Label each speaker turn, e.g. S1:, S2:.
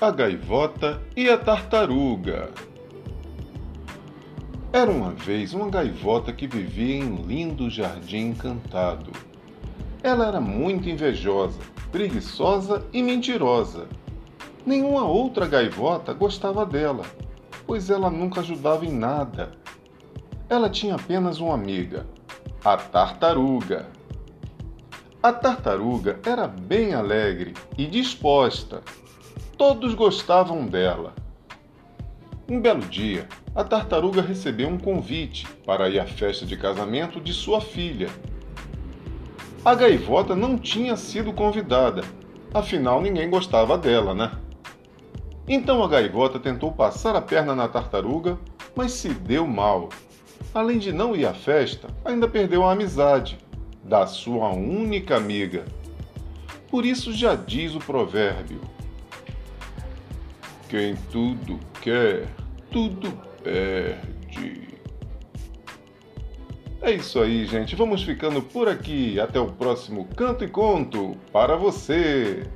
S1: A Gaivota e a Tartaruga. Era uma vez uma gaivota que vivia em um lindo jardim encantado. Ela era muito invejosa, preguiçosa e mentirosa. Nenhuma outra gaivota gostava dela, pois ela nunca ajudava em nada. Ela tinha apenas uma amiga, a tartaruga. A tartaruga era bem alegre e disposta Todos gostavam dela. Um belo dia, a tartaruga recebeu um convite para ir à festa de casamento de sua filha. A gaivota não tinha sido convidada, afinal ninguém gostava dela, né? Então a gaivota tentou passar a perna na tartaruga, mas se deu mal. Além de não ir à festa, ainda perdeu a amizade da sua única amiga. Por isso já diz o provérbio: quem tudo quer, tudo perde. É isso aí, gente. Vamos ficando por aqui. Até o próximo Canto e Conto para você.